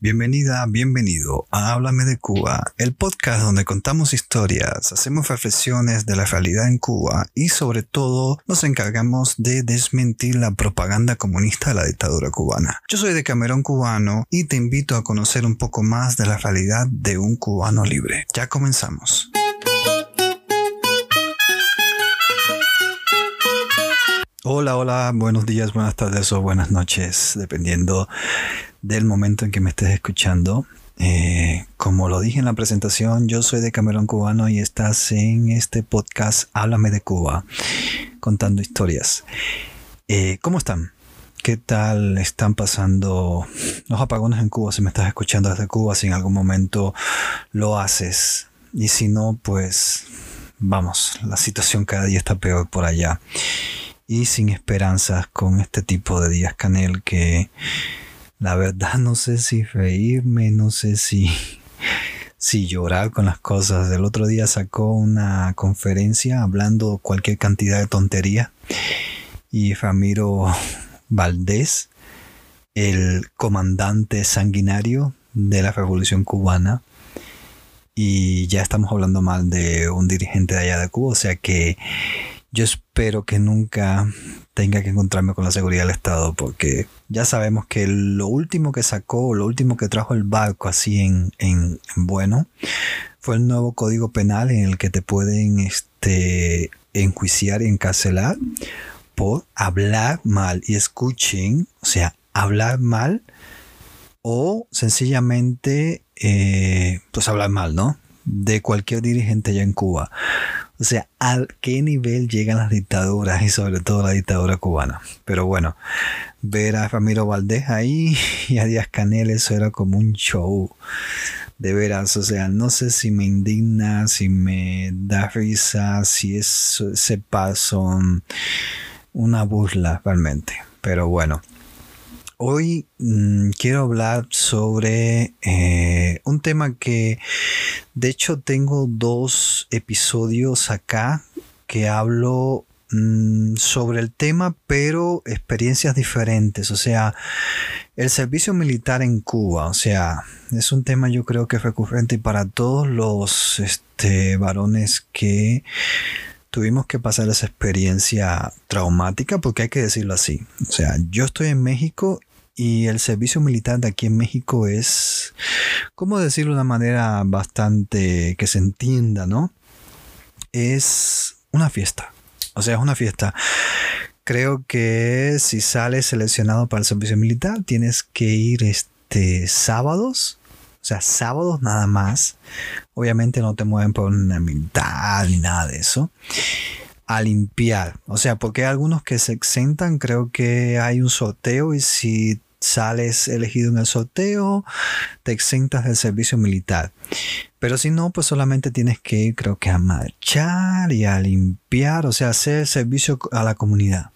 Bienvenida, bienvenido a Háblame de Cuba, el podcast donde contamos historias, hacemos reflexiones de la realidad en Cuba y sobre todo nos encargamos de desmentir la propaganda comunista de la dictadura cubana. Yo soy de Camerón cubano y te invito a conocer un poco más de la realidad de un cubano libre. Ya comenzamos. Hola, hola, buenos días, buenas tardes o buenas noches, dependiendo del momento en que me estés escuchando. Eh, como lo dije en la presentación, yo soy de Camerón Cubano y estás en este podcast Háblame de Cuba, contando historias. Eh, ¿Cómo están? ¿Qué tal están pasando los apagones en Cuba? Si me estás escuchando desde Cuba, si en algún momento lo haces. Y si no, pues vamos, la situación cada día está peor por allá. Y sin esperanzas con este tipo de días canel que la verdad no sé si reírme, no sé si, si llorar con las cosas. El otro día sacó una conferencia hablando cualquier cantidad de tontería y Ramiro Valdés, el comandante sanguinario de la Revolución Cubana, y ya estamos hablando mal de un dirigente de allá de Cuba, o sea que yo espero que nunca tenga que encontrarme con la seguridad del Estado, porque ya sabemos que lo último que sacó, lo último que trajo el barco así en, en, bueno, fue el nuevo código penal en el que te pueden este, enjuiciar y encarcelar por hablar mal. Y escuchen, o sea, hablar mal o sencillamente, eh, pues hablar mal, ¿no? De cualquier dirigente allá en Cuba. O sea, ¿a qué nivel llegan las dictaduras y sobre todo la dictadura cubana? Pero bueno, ver a Ramiro Valdés ahí y a Díaz Canel, eso era como un show. De veras, o sea, no sé si me indigna, si me da risa, si es ese paso una burla realmente. Pero bueno. Hoy mm, quiero hablar sobre eh, un tema que de hecho tengo dos episodios acá que hablo mm, sobre el tema, pero experiencias diferentes. O sea, el servicio militar en Cuba. O sea, es un tema yo creo que es recurrente para todos los este, varones que tuvimos que pasar esa experiencia traumática, porque hay que decirlo así. O sea, yo estoy en México y el servicio militar de aquí en México es, ¿cómo decirlo de una manera bastante que se entienda, ¿no? Es una fiesta. O sea, es una fiesta. Creo que si sales seleccionado para el servicio militar, tienes que ir este sábados. O sea, sábados nada más. Obviamente no te mueven por una militar ni nada de eso a limpiar. O sea, porque hay algunos que se exentan, creo que hay un sorteo y si sales elegido en el sorteo, te exentas del servicio militar. Pero si no, pues solamente tienes que ir, creo que a marchar y a limpiar, o sea, hacer servicio a la comunidad.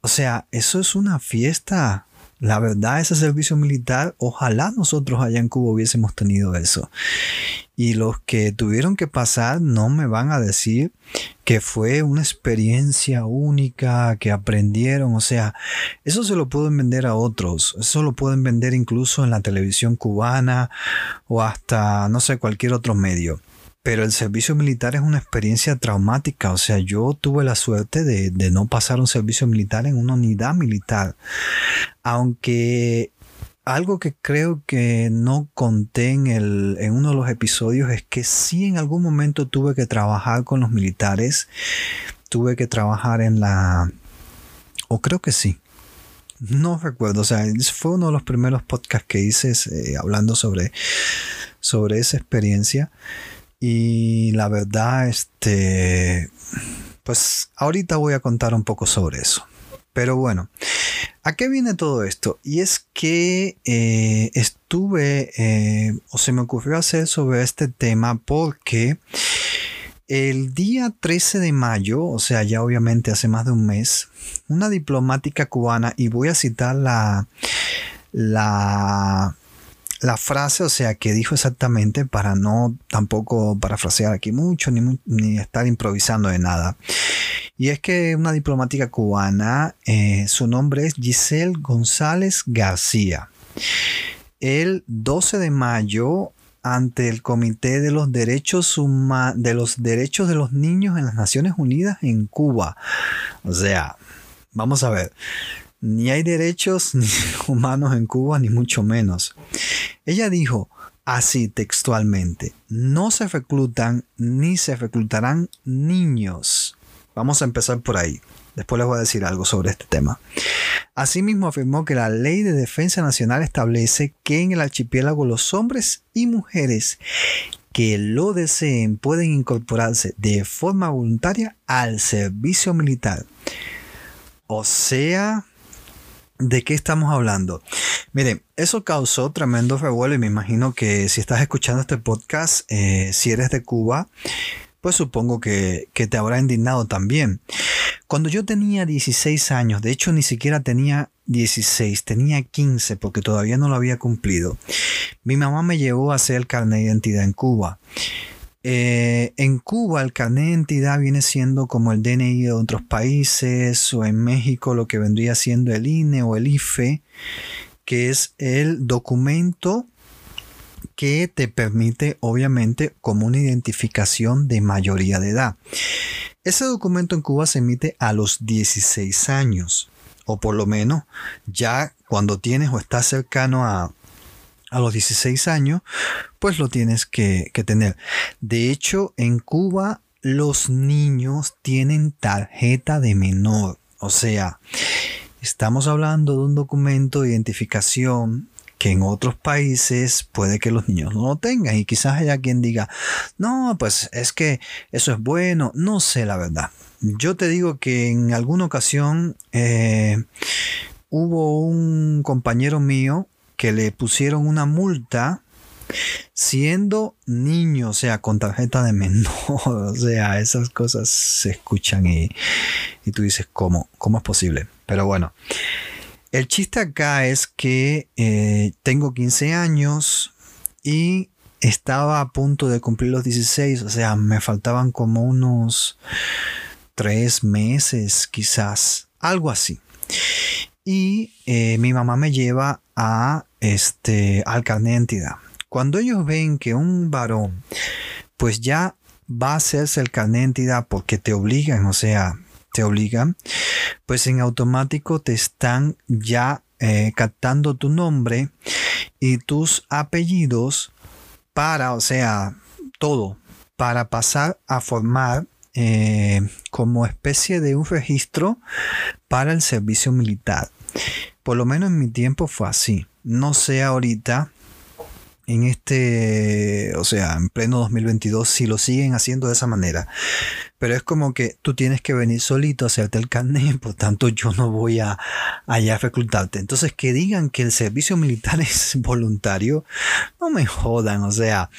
O sea, eso es una fiesta. La verdad, ese servicio militar, ojalá nosotros allá en Cuba hubiésemos tenido eso. Y los que tuvieron que pasar no me van a decir que fue una experiencia única, que aprendieron. O sea, eso se lo pueden vender a otros. Eso lo pueden vender incluso en la televisión cubana o hasta, no sé, cualquier otro medio. Pero el servicio militar es una experiencia traumática. O sea, yo tuve la suerte de, de no pasar un servicio militar en una unidad militar. Aunque algo que creo que no conté en, el, en uno de los episodios es que sí en algún momento tuve que trabajar con los militares. Tuve que trabajar en la... O creo que sí. No recuerdo. O sea, fue uno de los primeros podcasts que hice eh, hablando sobre, sobre esa experiencia. Y la verdad, este... Pues ahorita voy a contar un poco sobre eso. Pero bueno, ¿a qué viene todo esto? Y es que eh, estuve, eh, o se me ocurrió hacer sobre este tema porque el día 13 de mayo, o sea, ya obviamente hace más de un mes, una diplomática cubana, y voy a citar la, la, la frase, o sea, que dijo exactamente para no tampoco parafrasear aquí mucho ni, ni estar improvisando de nada. Y es que una diplomática cubana, eh, su nombre es Giselle González García. el 12 de mayo ante el Comité de los Derechos de los Derechos de los Niños en las Naciones Unidas en Cuba. O sea, vamos a ver, ni hay derechos humanos en Cuba, ni mucho menos. Ella dijo así textualmente, no se reclutan ni se reclutarán niños. Vamos a empezar por ahí. Después les voy a decir algo sobre este tema. Asimismo afirmó que la Ley de Defensa Nacional establece que en el archipiélago los hombres y mujeres que lo deseen pueden incorporarse de forma voluntaria al servicio militar. O sea, ¿de qué estamos hablando? Miren, eso causó tremendo revuelo y me imagino que si estás escuchando este podcast, eh, si eres de Cuba, pues supongo que, que te habrá indignado también. Cuando yo tenía 16 años, de hecho ni siquiera tenía 16, tenía 15 porque todavía no lo había cumplido, mi mamá me llevó a hacer el carnet de identidad en Cuba. Eh, en Cuba el carnet de identidad viene siendo como el DNI de otros países o en México lo que vendría siendo el INE o el IFE, que es el documento que te permite obviamente como una identificación de mayoría de edad. Ese documento en Cuba se emite a los 16 años, o por lo menos ya cuando tienes o estás cercano a, los 16 años, pues lo tienes que, que tener. De hecho, en Cuba los niños tienen tarjeta de menor. O sea, estamos hablando de un documento de identificación que en otros países puede que los niños no lo tengan y quizás haya quien diga, no, pues es que eso es bueno, no sé la verdad. Yo te digo que en alguna ocasión eh, hubo un compañero mío que le pusieron una multa siendo niño, o sea, con tarjeta de menor, o sea, esas cosas se escuchan y, y tú dices, ¿cómo? ¿Cómo es posible? Pero bueno, el chiste acá es que eh, tengo 15 años y estaba a punto de cumplir los 16, o sea, me faltaban como unos 3 meses quizás, algo así. Y eh, mi mamá me lleva a este, al carnet de identidad. Cuando ellos ven que un varón pues ya va a hacerse el carnet de identidad porque te obligan, o sea, te obligan, pues en automático te están ya eh, captando tu nombre y tus apellidos para, o sea, todo, para pasar a formar eh, como especie de un registro para el servicio militar. Por lo menos en mi tiempo fue así. No sé ahorita en este, o sea, en pleno 2022, si lo siguen haciendo de esa manera. Pero es como que tú tienes que venir solito a hacerte el carnet, por tanto yo no voy a a reclutarte. Entonces que digan que el servicio militar es voluntario, no me jodan, o sea,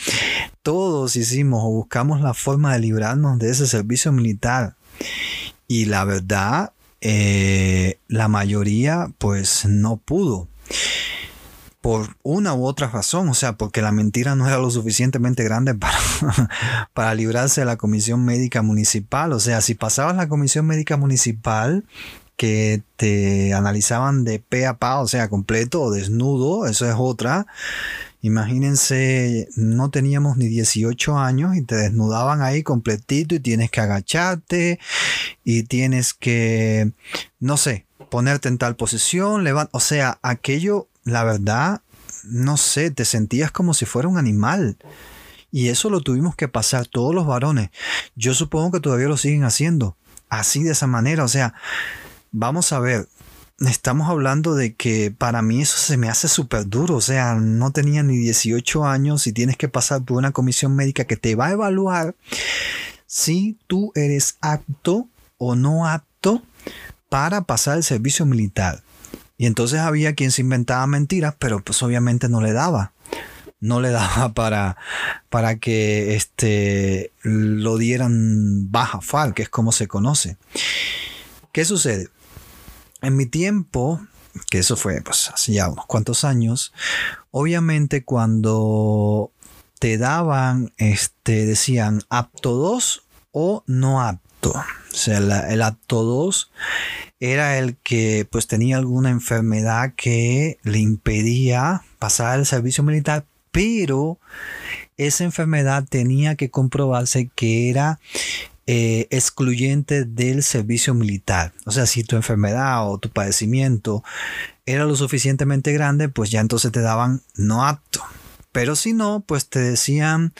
todos hicimos o buscamos la forma de librarnos de ese servicio militar. Y la verdad, eh, la mayoría pues no pudo por una u otra razón, o sea, porque la mentira no era lo suficientemente grande para, para librarse de la comisión médica municipal. O sea, si pasabas la comisión médica municipal que te analizaban de pe a pa, o sea, completo o desnudo, eso es otra. Imagínense, no teníamos ni 18 años y te desnudaban ahí completito y tienes que agacharte y tienes que, no sé, ponerte en tal posición, o sea, aquello la verdad, no sé, te sentías como si fuera un animal. Y eso lo tuvimos que pasar todos los varones. Yo supongo que todavía lo siguen haciendo. Así de esa manera. O sea, vamos a ver. Estamos hablando de que para mí eso se me hace súper duro. O sea, no tenía ni 18 años y tienes que pasar por una comisión médica que te va a evaluar si tú eres apto o no apto para pasar el servicio militar. Y entonces había quien se inventaba mentiras, pero pues obviamente no le daba. No le daba para, para que este, lo dieran baja FAL, que es como se conoce. ¿Qué sucede? En mi tiempo, que eso fue pues hace ya unos cuantos años, obviamente cuando te daban, este, decían apto 2 o no apto. O sea, el apto 2 era el que pues tenía alguna enfermedad que le impedía pasar el servicio militar, pero esa enfermedad tenía que comprobarse que era eh, excluyente del servicio militar. O sea, si tu enfermedad o tu padecimiento era lo suficientemente grande, pues ya entonces te daban no apto. Pero si no, pues te decían,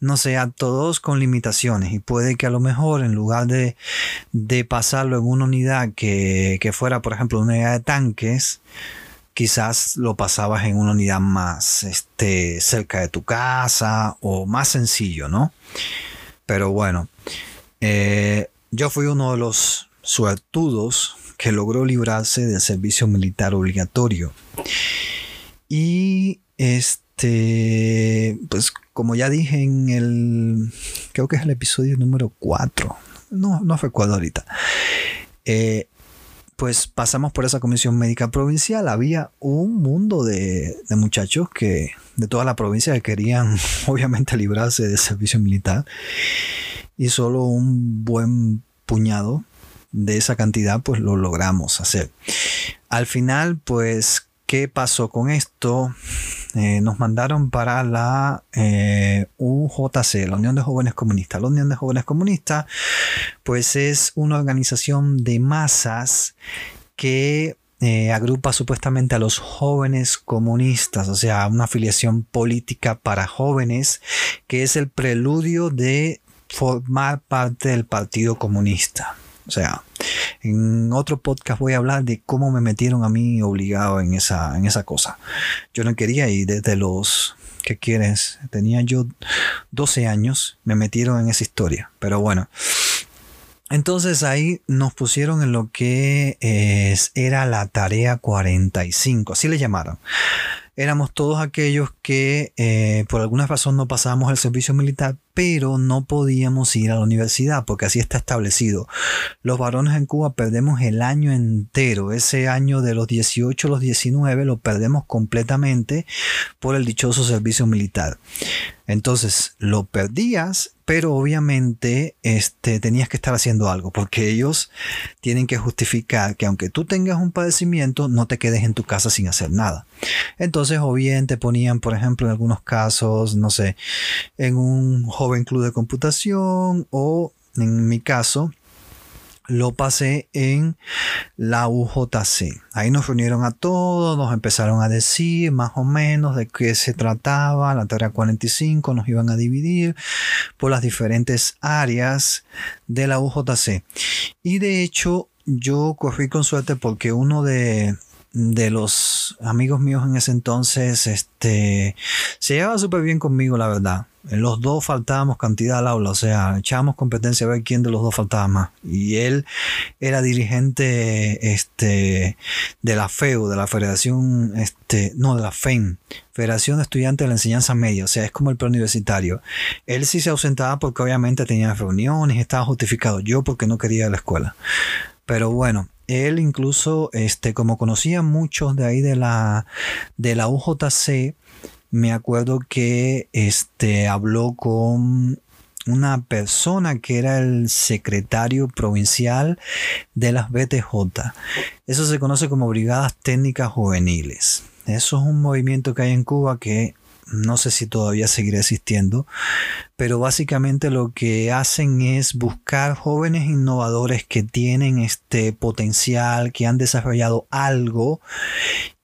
no sé, a todos con limitaciones. Y puede que a lo mejor en lugar de, pasarlo en una unidad que, que, fuera, por ejemplo, una unidad de tanques, quizás lo pasabas en una unidad más este, cerca de tu casa o más sencillo, ¿no? Pero bueno, eh, yo fui uno de los suertudos que logró librarse del servicio militar obligatorio. Y este este, pues como ya dije en el, creo que es el episodio número 4, no, no recuerdo ahorita, eh, pues pasamos por esa comisión médica provincial, había un mundo de, muchachos que de toda la provincia que querían obviamente librarse del servicio militar. Y solo un buen puñado de esa cantidad pues lo logramos hacer. Al final pues ¿qué pasó con esto? Eh, nos mandaron para la eh, UJC, la Unión de Jóvenes Comunistas. La Unión de Jóvenes Comunistas, pues es una organización de masas que eh, agrupa supuestamente a los jóvenes comunistas, o sea, una afiliación política para jóvenes, que es el preludio de formar parte del Partido Comunista. O sea, en otro podcast voy a hablar de cómo me metieron a mí obligado en esa, en esa cosa. Yo no quería ir desde los... ¿Qué quieres? Tenía yo 12 años, me metieron en esa historia. Pero bueno. Entonces ahí nos pusieron en lo que era la tarea 45, así le llamaron éramos todos aquellos que eh, por alguna razón no pasábamos el servicio militar, pero no podíamos ir a la universidad, porque así está establecido. Los varones en Cuba perdemos el año entero, ese año de los 18 a los 19 lo perdemos completamente por el dichoso servicio militar. Entonces lo perdías, pero obviamente este, tenías que estar haciendo algo, porque ellos tienen que justificar que aunque tú tengas un padecimiento, no te quedes en tu casa sin hacer nada. Entonces, o bien te ponían, por ejemplo, en algunos casos, no sé, en un joven club de computación o en mi caso, lo pasé en la UJC. Ahí nos reunieron a todos, nos empezaron a decir más o menos de qué se trataba, la tarea 45, nos iban a dividir por las diferentes áreas de la UJC. Y de hecho, yo corrí con suerte porque uno de, de los amigos míos en ese entonces, este, se llevaba súper bien conmigo, la verdad. Los dos faltábamos cantidad al aula, o sea, echábamos competencia a ver quién de los dos faltaba más. Y él era dirigente este, de la FEU, de la Federación, este, no, de la FEM, Federación de Estudiantes de la Enseñanza Media, o sea, es como el preuniversitario. Él sí se ausentaba porque obviamente tenía reuniones, estaba justificado. Yo porque no quería ir a la escuela. Pero bueno, él incluso, este, como conocía muchos de ahí de la, de la UJC, me acuerdo que este, habló con una persona que era el secretario provincial de las BTJ. Eso se conoce como Brigadas Técnicas Juveniles. Eso es un movimiento que hay en Cuba que no sé si todavía seguirá existiendo, pero básicamente lo que hacen es buscar jóvenes innovadores que tienen este potencial, que han desarrollado algo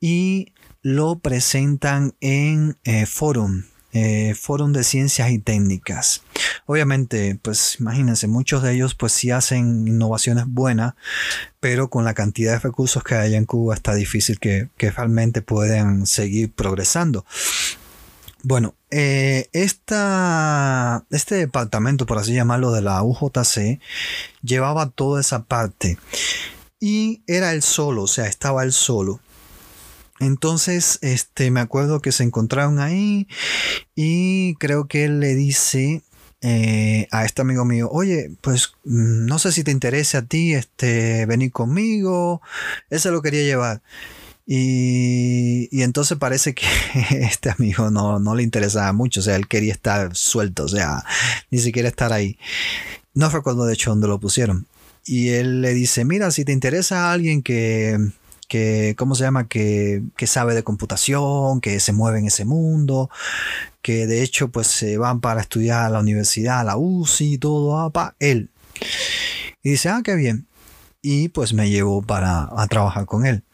y lo presentan en eh, forum, eh, forum de ciencias y técnicas. Obviamente, pues imagínense, muchos de ellos pues sí hacen innovaciones buenas, pero con la cantidad de recursos que hay en Cuba está difícil que, que realmente puedan seguir progresando. Bueno, eh, esta, este departamento, por así llamarlo, de la UJC, llevaba toda esa parte. Y era el solo, o sea, estaba el solo. Entonces, este, me acuerdo que se encontraron ahí y creo que él le dice eh, a este amigo mío, oye, pues mm, no sé si te interesa a ti, este, venir conmigo. Ese lo quería llevar. Y, y, entonces parece que este amigo no, no le interesaba mucho, o sea, él quería estar suelto, o sea, ni siquiera estar ahí. No recuerdo de hecho dónde lo pusieron. Y él le dice, mira, si te interesa a alguien que, que, ¿cómo se llama? Que, que sabe de computación, que se mueve en ese mundo, que de hecho pues se van para estudiar a la universidad, a la UCI y todo, ah, él. Y dice, ah, qué bien. Y pues me llevó para a trabajar con él.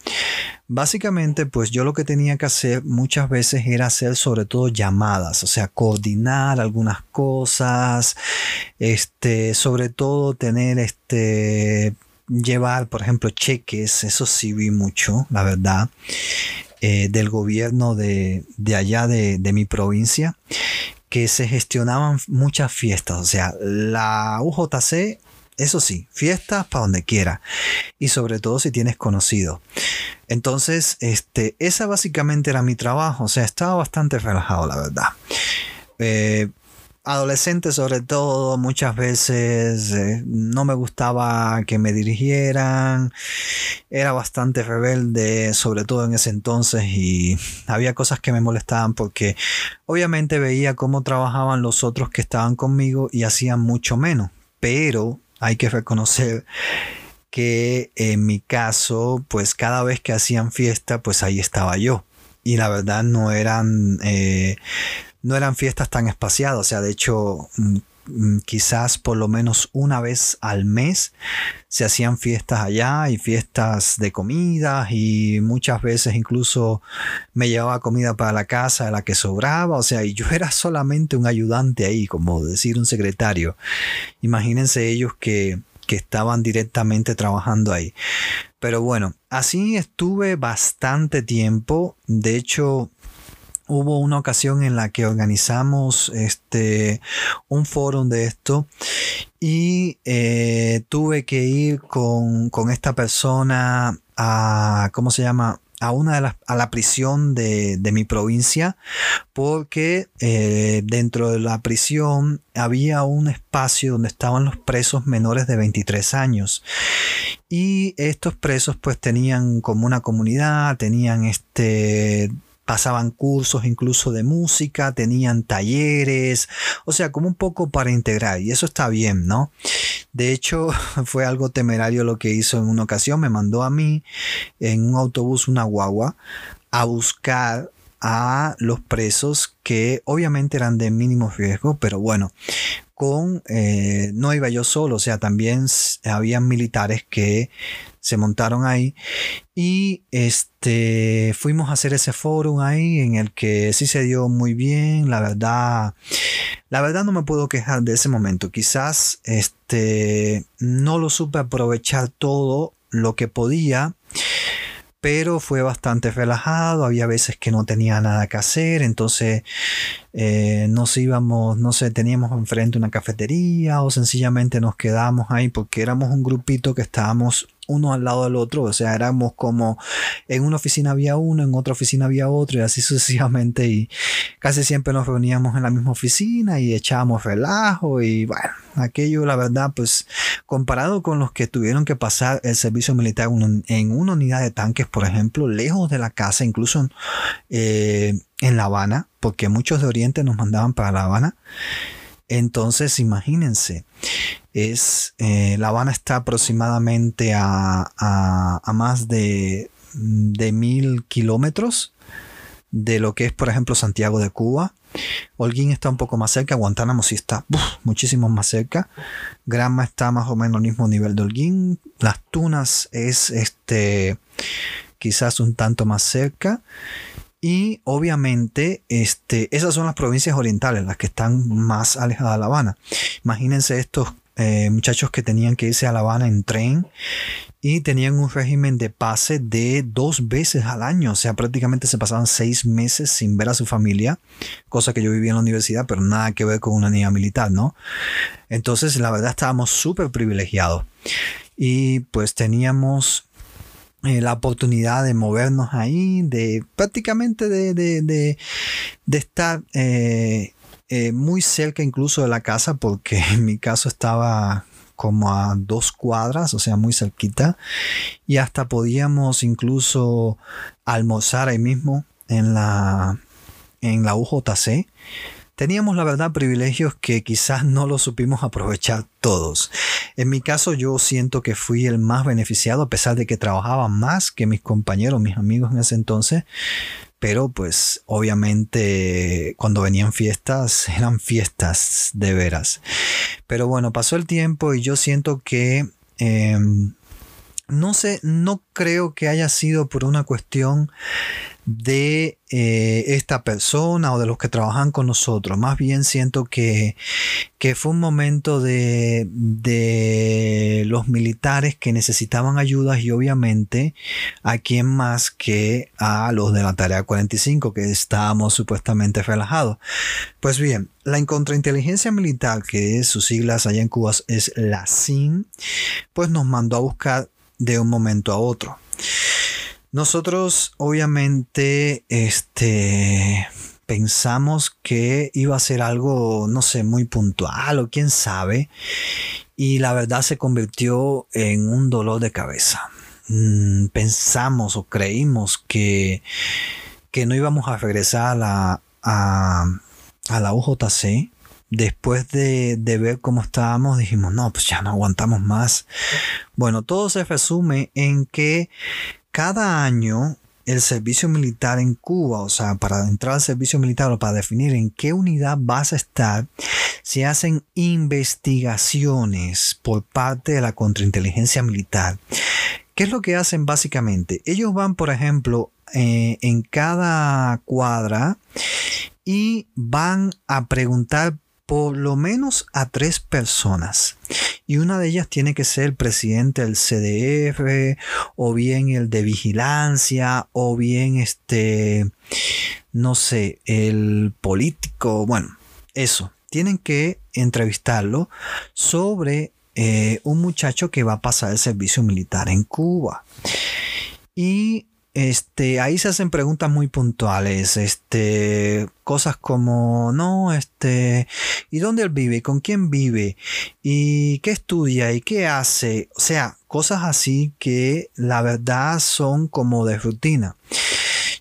Básicamente, pues yo lo que tenía que hacer muchas veces era hacer sobre todo llamadas, o sea, coordinar algunas cosas, este, sobre todo tener este, llevar, por ejemplo, cheques, eso sí vi mucho, la verdad, eh, del gobierno de, allá de, de mi provincia, que se gestionaban muchas fiestas, o sea, la UJC eso sí, fiestas para donde quiera. Y sobre todo si tienes conocido. Entonces, este, esa básicamente era mi trabajo. O sea, estaba bastante relajado, la verdad. Eh, adolescente sobre todo, muchas veces eh, no me gustaba que me dirigieran, era bastante rebelde, sobre todo en ese entonces, y había cosas que me molestaban porque obviamente veía cómo trabajaban los otros que estaban conmigo y hacían mucho menos, pero hay que reconocer que en mi caso, pues cada vez que hacían fiesta, pues ahí estaba yo. Y la verdad no eran, eh, no eran fiestas tan espaciadas. O sea, de hecho, mm, mm, quizás por lo menos una vez al mes se hacían fiestas allá y fiestas de comida y muchas veces incluso me llevaba comida para la casa de la que sobraba, o sea, y yo era solamente un ayudante ahí, como decir un secretario. Imagínense ellos que, que estaban directamente trabajando ahí. Pero bueno, así estuve bastante tiempo, de hecho hubo una ocasión en la que organizamos este un foro de esto y eh, tuve que ir con, esta persona a cómo se llama a una de las a la prisión de, mi provincia porque eh, dentro de la prisión había un espacio donde estaban los presos menores de 23 años y estos presos pues tenían como una comunidad tenían este pasaban cursos incluso de música, tenían talleres, o sea, como un poco para integrar, y eso está bien, ¿no? De hecho, fue algo temerario lo que hizo en una ocasión, me mandó a mí en un autobús, una guagua, a buscar a los presos que obviamente eran de mínimo riesgo, pero bueno, con eh, no iba yo solo, o sea, también habían militares que se montaron ahí y este fuimos a hacer ese foro ahí en el que sí se dio muy bien, la verdad, la verdad no me puedo quejar de ese momento, quizás este no lo supe aprovechar todo lo que podía pero fue bastante relajado, había veces que no tenía nada que hacer, entonces eh, nos íbamos, no sé, teníamos enfrente una cafetería o sencillamente nos quedamos ahí porque éramos un grupito que estábamos uno al lado del otro, o sea, éramos como en una oficina había uno, en otra oficina había otro y así sucesivamente y casi siempre nos reuníamos en la misma oficina y echábamos relajo y bueno, aquello la verdad pues comparado con los que tuvieron que pasar el servicio militar en una unidad de tanques, por ejemplo, lejos de la casa, incluso eh, en La Habana, porque muchos de Oriente nos mandaban para La Habana, entonces imagínense, es, eh, La Habana está aproximadamente a, más de, mil kilómetros de lo que es, por ejemplo, Santiago de Cuba. Holguín está un poco más cerca, Guantánamo sí está muchísimo más cerca. Granma está más o menos al mismo nivel de Holguín. Las Tunas es este quizás un tanto más cerca. Y obviamente, este, esas son las provincias orientales, las que están más alejadas de La Habana. Imagínense estos eh, muchachos que tenían que irse a La Habana en tren y tenían un régimen de pase de dos veces al año, o sea, prácticamente se pasaban seis meses sin ver a su familia, cosa que yo vivía en la universidad, pero nada que ver con una niña militar, ¿no? Entonces, la verdad, estábamos súper privilegiados y pues teníamos eh, la oportunidad de movernos ahí, de prácticamente de, de, de, estar eh, eh, muy cerca incluso de la casa, porque en mi caso estaba como a dos cuadras, o sea, muy cerquita, y hasta podíamos incluso almorzar ahí mismo en la, en la UJC. Teníamos la verdad privilegios que quizás no los supimos aprovechar todos. En mi caso yo siento que fui el más beneficiado a pesar de que trabajaba más que mis compañeros, mis amigos en ese entonces. Pero pues obviamente cuando venían fiestas eran fiestas de veras. Pero bueno, pasó el tiempo y yo siento que... Em, no sé, no creo que haya sido por una cuestión de eh, esta persona o de los que trabajan con nosotros. Más bien siento que, fue un momento de, de, los militares que necesitaban ayudas y obviamente a quién más que a los de la tarea 45 que estábamos supuestamente relajados. Pues bien, la contrainteligencia militar, que es sus siglas allá en Cuba es la SIN, pues nos mandó a buscar de un momento a otro. Nosotros obviamente este, pensamos que iba a ser algo, no sé, muy puntual o quién sabe. Y la verdad se convirtió en un dolor de cabeza. Mm, pensamos o creímos que, que no íbamos a regresar a la, a, a la UJC después de, ver cómo estábamos, dijimos, no, pues ya no aguantamos más. Bueno, todo se resume en que cada año el servicio militar en Cuba, o sea, para entrar al servicio militar o para definir en qué unidad vas a estar, se hacen investigaciones por parte de la contrainteligencia militar. ¿Qué es lo que hacen básicamente? Ellos van, por ejemplo, eh, en cada cuadra y van a preguntar por lo menos a tres personas. Y una de ellas tiene que ser el presidente del CDF, o bien el de vigilancia, o bien este, no sé, el político. Bueno, eso. Tienen que entrevistarlo sobre eh, un muchacho que va a pasar el servicio militar en Cuba. Y este, ahí se hacen preguntas muy puntuales, este, cosas como, no, este, ¿y dónde él vive? ¿Con quién vive? ¿Y qué estudia? ¿Y qué hace? O sea, cosas así que la verdad son como de rutina.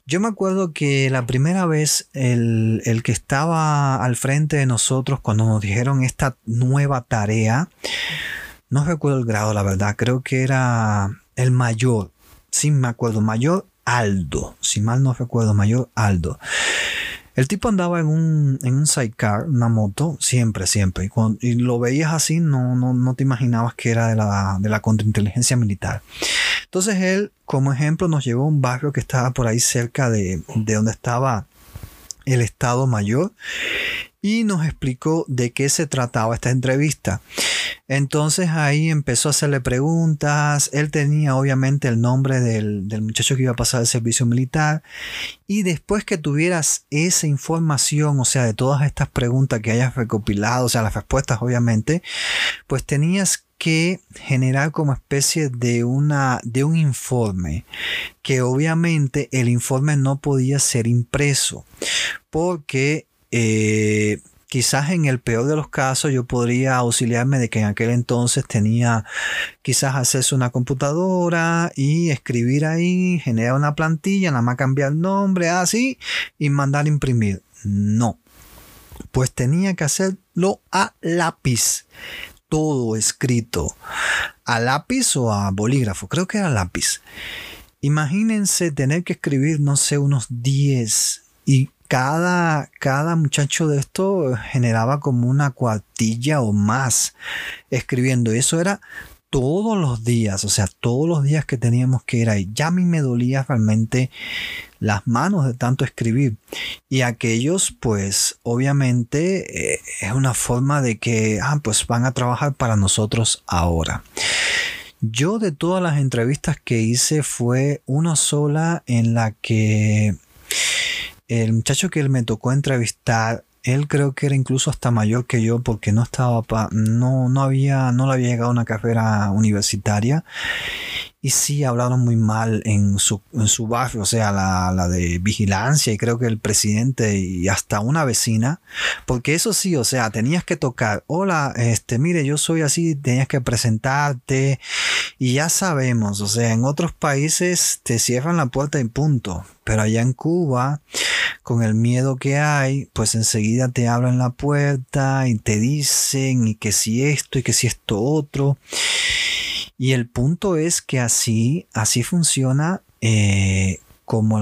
Yo me acuerdo que la primera vez el, el, que estaba al frente de nosotros cuando nos dijeron esta nueva tarea, no recuerdo el grado, la verdad, creo que era el mayor sí me acuerdo, Mayor Aldo, si mal no recuerdo, Mayor Aldo. El tipo andaba en un, en un sidecar, una moto, siempre, siempre. Y, lo veías así, no, no, no, te imaginabas que era de la, de la contrainteligencia militar. Entonces él, como ejemplo, nos llevó a un barrio que estaba por ahí cerca de, de donde estaba el Estado Mayor y nos explicó de qué se trataba esta entrevista. Entonces ahí empezó a hacerle preguntas. Él tenía obviamente el nombre del, muchacho que iba a pasar el servicio militar. Y después que tuvieras esa información, o sea, de todas estas preguntas que hayas recopilado, o sea, las respuestas obviamente, pues tenías que generar como especie de una de un informe que obviamente el informe no podía ser impreso porque eh, quizás en el peor de los casos yo podría auxiliarme de que en aquel entonces tenía quizás acceso a una computadora y escribir ahí, generar una plantilla, nada más cambiar el nombre, así, y mandar a imprimir. No, pues tenía que hacerlo a lápiz, todo escrito, a lápiz o a bolígrafo, creo que era lápiz. Imagínense tener que escribir, no sé, unos 10 y cada, cada muchacho de esto generaba como una cuartilla o más escribiendo. Eso era todos los días, o sea, todos los días que teníamos que ir ahí. Ya a mí me dolía realmente las manos de tanto escribir. Y aquellos, pues, obviamente eh, es una forma de que, ah, pues van a trabajar para nosotros ahora. Yo de todas las entrevistas que hice fue una sola en la que el muchacho que él me tocó entrevistar, él creo que era incluso hasta mayor que yo porque no estaba no, no había no le había llegado una carrera universitaria y sí hablaron muy mal en su, en su barrio, o sea, la, la, de vigilancia y creo que el presidente y hasta una vecina, porque eso sí, o sea, tenías que tocar, hola, este, mire, yo soy así, tenías que presentarte y ya sabemos, o sea, en otros países te cierran la puerta y punto, pero allá en Cuba, con el miedo que hay, pues enseguida te abren la puerta y te dicen y que si esto y que si esto otro. Y el punto es que así, así funciona eh, como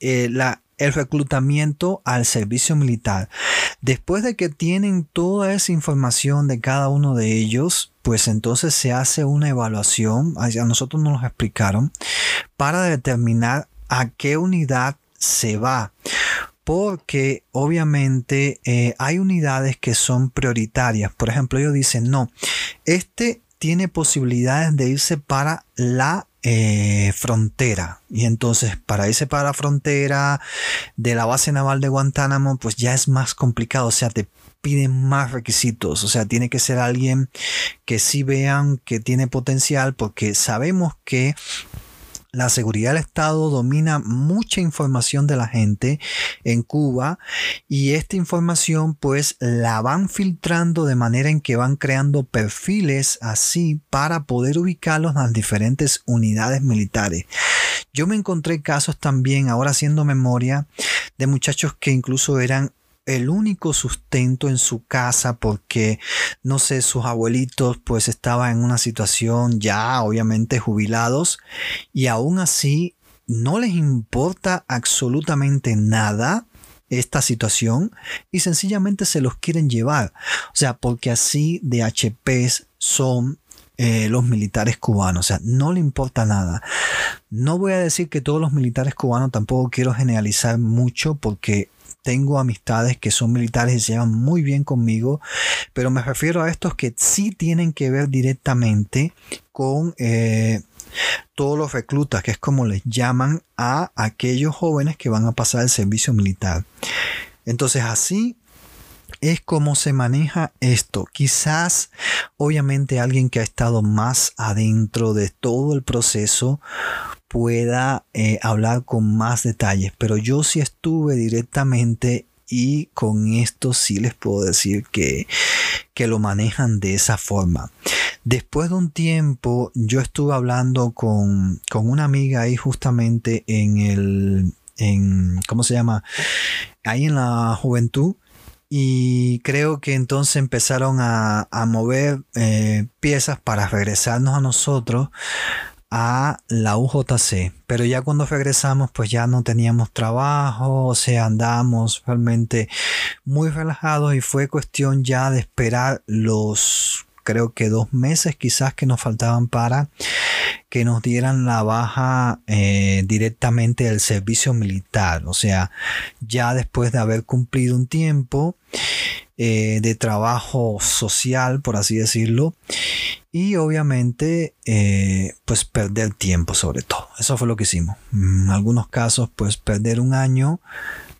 eh, la, el reclutamiento al servicio militar. Después de que tienen toda esa información de cada uno de ellos, pues entonces se hace una evaluación, a nosotros nos lo explicaron, para determinar a qué unidad se va porque obviamente eh, hay unidades que son prioritarias. Por ejemplo, ellos dicen, no, este tiene posibilidades de irse para la eh, frontera. Y entonces, para irse para la frontera de la base naval de Guantánamo, pues ya es más complicado. O sea, te piden más requisitos. O sea, tiene que ser alguien que sí vean que tiene potencial, porque sabemos que la seguridad del Estado domina mucha información de la gente en Cuba y esta información pues la van filtrando de manera en que van creando perfiles así para poder ubicarlos en las diferentes unidades militares. Yo me encontré casos también, ahora haciendo memoria, de muchachos que incluso eran el único sustento en su casa porque, no sé, sus abuelitos pues estaban en una situación ya obviamente jubilados y aún así no les importa absolutamente nada esta situación y sencillamente se los quieren llevar. O sea, porque así de HPs son eh, los militares cubanos. O sea, no le importa nada. No voy a decir que todos los militares cubanos, tampoco quiero generalizar mucho porque tengo amistades que son militares y se llevan muy bien conmigo, pero me refiero a estos que sí tienen que ver directamente con eh, todos los reclutas, que es como les llaman a aquellos jóvenes que van a pasar el servicio militar. Entonces así es como se maneja esto. Quizás, obviamente, alguien que ha estado más adentro de todo el proceso pueda eh, hablar con más detalles, pero yo sí estuve directamente y con esto sí les puedo decir que, que lo manejan de esa forma. Después de un tiempo yo estuve hablando con, con una amiga ahí justamente en el, en, ¿cómo se llama? Ahí en la juventud y creo que entonces empezaron a, mover eh, piezas para regresarnos a nosotros a la UJC. Pero ya cuando regresamos, pues ya no teníamos trabajo, o sea, andamos realmente muy relajados y fue cuestión ya de esperar los, creo que dos meses quizás que nos faltaban para que nos dieran la baja eh, directamente del servicio militar. O sea, ya después de haber cumplido un tiempo eh, de trabajo social, por así decirlo, y obviamente eh, pues perder tiempo sobre todo. Eso fue lo que hicimos. En algunos casos pues perder un año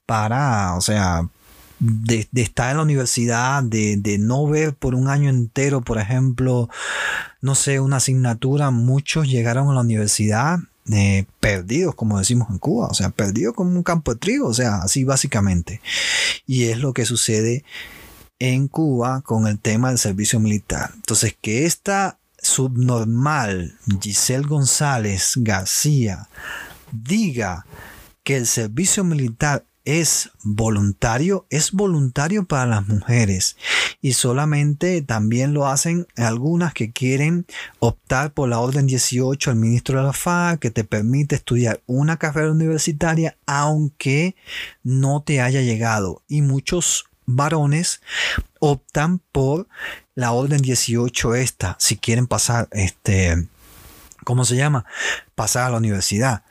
para, o sea, de, estar en la universidad, de, no ver por un año entero, por ejemplo, no sé, una asignatura, muchos llegaron a la universidad eh, perdidos, como decimos en Cuba, o sea, perdidos como un campo de trigo, o sea, así básicamente. Y es lo que sucede en Cuba con el tema del servicio militar. Entonces, que esta subnormal Giselle González García diga que el servicio militar es voluntario, es voluntario para las mujeres y solamente también lo hacen algunas que quieren optar por la orden 18 al ministro de la FA que te permite estudiar una carrera universitaria aunque no te haya llegado y muchos varones optan por la orden 18 esta si quieren pasar este ¿cómo se llama? pasar a la universidad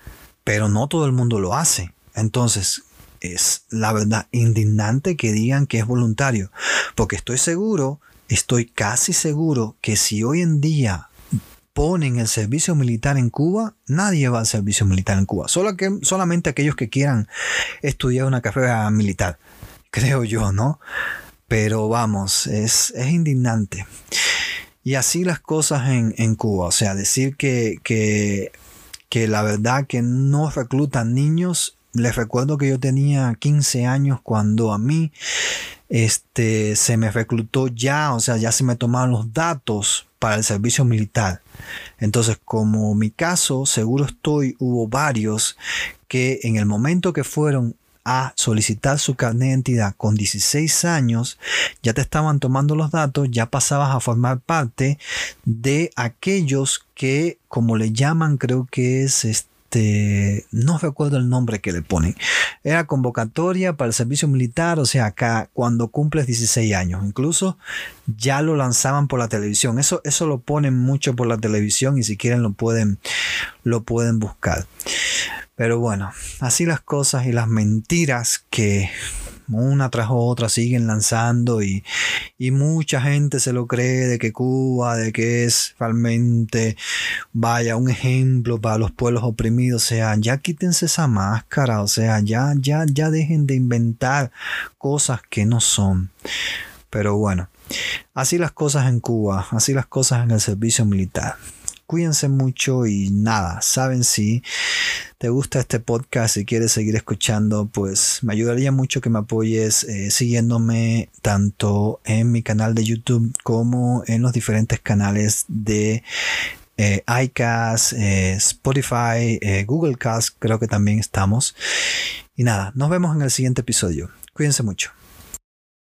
pero no todo el mundo lo hace. Entonces es la verdad indignante que digan que es voluntario, porque estoy seguro, estoy casi seguro que si hoy en día ponen el servicio militar en Cuba, nadie va al servicio militar en Cuba, solo que, solamente aquellos que quieran estudiar una carrera militar, creo yo, ¿no? Pero vamos, es, es indignante. Y así las cosas en, Cuba. O sea, decir que, que, que la verdad que no reclutan niños. Les recuerdo que yo tenía 15 años cuando a mí este, se me reclutó ya, o sea, ya se me tomaron los datos para el servicio militar. Entonces, como mi caso, seguro estoy, hubo varios que en el momento que fueron a solicitar su carnet de identidad con 16 años, ya te estaban tomando los datos, ya pasabas a formar parte de aquellos que, como le llaman, creo que es este no recuerdo el nombre que le ponen. Era convocatoria para el servicio militar, o sea, acá cuando cumples 16 años. Incluso ya lo lanzaban por la televisión. Eso, eso lo ponen mucho por la televisión y si quieren lo pueden, lo pueden buscar. Pero bueno, así las cosas y las mentiras que una tras otra siguen lanzando y, mucha gente se lo cree de que Cuba, de que es realmente, vaya, un ejemplo para los pueblos oprimidos. O sea, ya quítense esa máscara, o sea, ya, ya, ya dejen de inventar cosas que no son. Pero bueno, así las cosas en Cuba, así las cosas en el servicio militar cuídense mucho y nada, saben si te gusta este podcast y quieres seguir escuchando, pues me ayudaría mucho que me apoyes eh, siguiéndome tanto en mi canal de YouTube como en los diferentes canales de eh, iCast, eh, Spotify, Google Cast, creo que también estamos. Y nada, nos vemos en el siguiente episodio. Cuídense mucho.